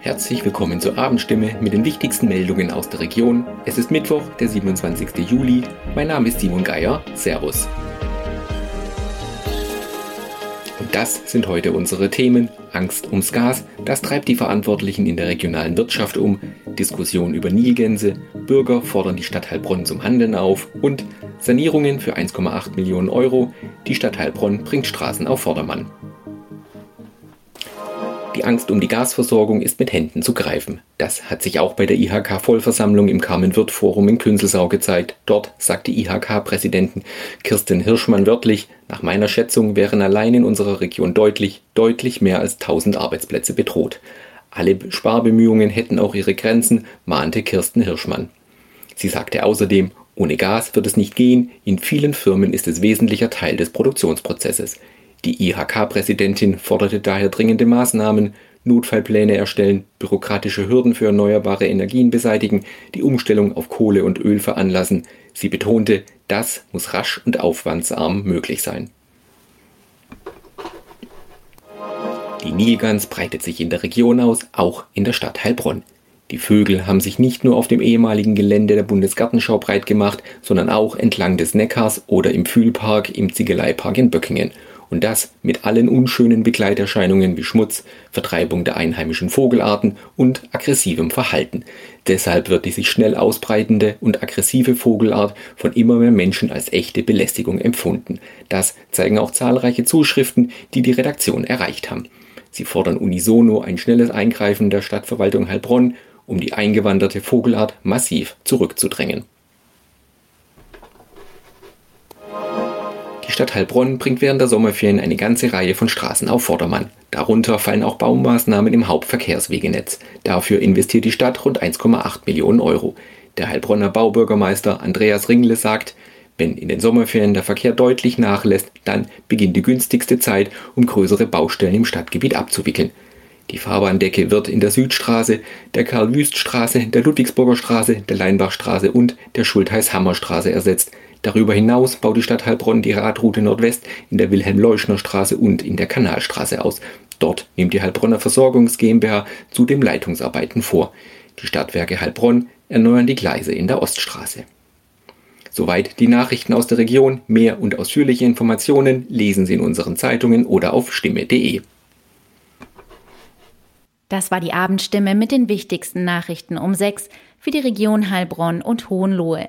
Herzlich willkommen zur Abendstimme mit den wichtigsten Meldungen aus der Region. Es ist Mittwoch, der 27. Juli. Mein Name ist Simon Geier. Servus. Und das sind heute unsere Themen. Angst ums Gas, das treibt die Verantwortlichen in der regionalen Wirtschaft um. Diskussion über Nilgänse, Bürger fordern die Stadt Heilbronn zum Handeln auf und Sanierungen für 1,8 Millionen Euro. Die Stadt Heilbronn bringt Straßen auf Vordermann. Die Angst um die Gasversorgung ist mit Händen zu greifen. Das hat sich auch bei der IHK-Vollversammlung im Carmen-Wirth-Forum in Künzelsau gezeigt. Dort sagte IHK-Präsidentin Kirsten Hirschmann wörtlich, nach meiner Schätzung wären allein in unserer Region deutlich, deutlich mehr als 1000 Arbeitsplätze bedroht. Alle Sparbemühungen hätten auch ihre Grenzen, mahnte Kirsten Hirschmann. Sie sagte außerdem, ohne Gas wird es nicht gehen, in vielen Firmen ist es wesentlicher Teil des Produktionsprozesses. Die IHK-Präsidentin forderte daher dringende Maßnahmen, Notfallpläne erstellen, bürokratische Hürden für erneuerbare Energien beseitigen, die Umstellung auf Kohle und Öl veranlassen. Sie betonte, das muss rasch und aufwandsarm möglich sein. Die Nilgans breitet sich in der Region aus, auch in der Stadt Heilbronn. Die Vögel haben sich nicht nur auf dem ehemaligen Gelände der Bundesgartenschau breit gemacht, sondern auch entlang des Neckars oder im Fühlpark im Ziegeleipark in Böckingen und das mit allen unschönen Begleiterscheinungen wie Schmutz, Vertreibung der einheimischen Vogelarten und aggressivem Verhalten. Deshalb wird die sich schnell ausbreitende und aggressive Vogelart von immer mehr Menschen als echte Belästigung empfunden. Das zeigen auch zahlreiche Zuschriften, die die Redaktion erreicht haben. Sie fordern unisono ein schnelles Eingreifen der Stadtverwaltung Heilbronn, um die eingewanderte Vogelart massiv zurückzudrängen. Stadt Heilbronn bringt während der Sommerferien eine ganze Reihe von Straßen auf Vordermann. Darunter fallen auch Baumaßnahmen im Hauptverkehrswegenetz. Dafür investiert die Stadt rund 1,8 Millionen Euro. Der Heilbronner Baubürgermeister Andreas Ringle sagt, wenn in den Sommerferien der Verkehr deutlich nachlässt, dann beginnt die günstigste Zeit, um größere Baustellen im Stadtgebiet abzuwickeln. Die Fahrbahndecke wird in der Südstraße, der Karl-Wüst-Straße, der Ludwigsburger Straße, der Leinbachstraße und der Schultheiß-Hammer-Straße ersetzt. Darüber hinaus baut die Stadt Heilbronn die Radroute Nordwest in der Wilhelm-Leuschner-Straße und in der Kanalstraße aus. Dort nimmt die Heilbronner Versorgungs GmbH zudem Leitungsarbeiten vor. Die Stadtwerke Heilbronn erneuern die Gleise in der Oststraße. Soweit die Nachrichten aus der Region. Mehr und ausführliche Informationen lesen Sie in unseren Zeitungen oder auf stimme.de. Das war die Abendstimme mit den wichtigsten Nachrichten um sechs für die Region Heilbronn und Hohenlohe.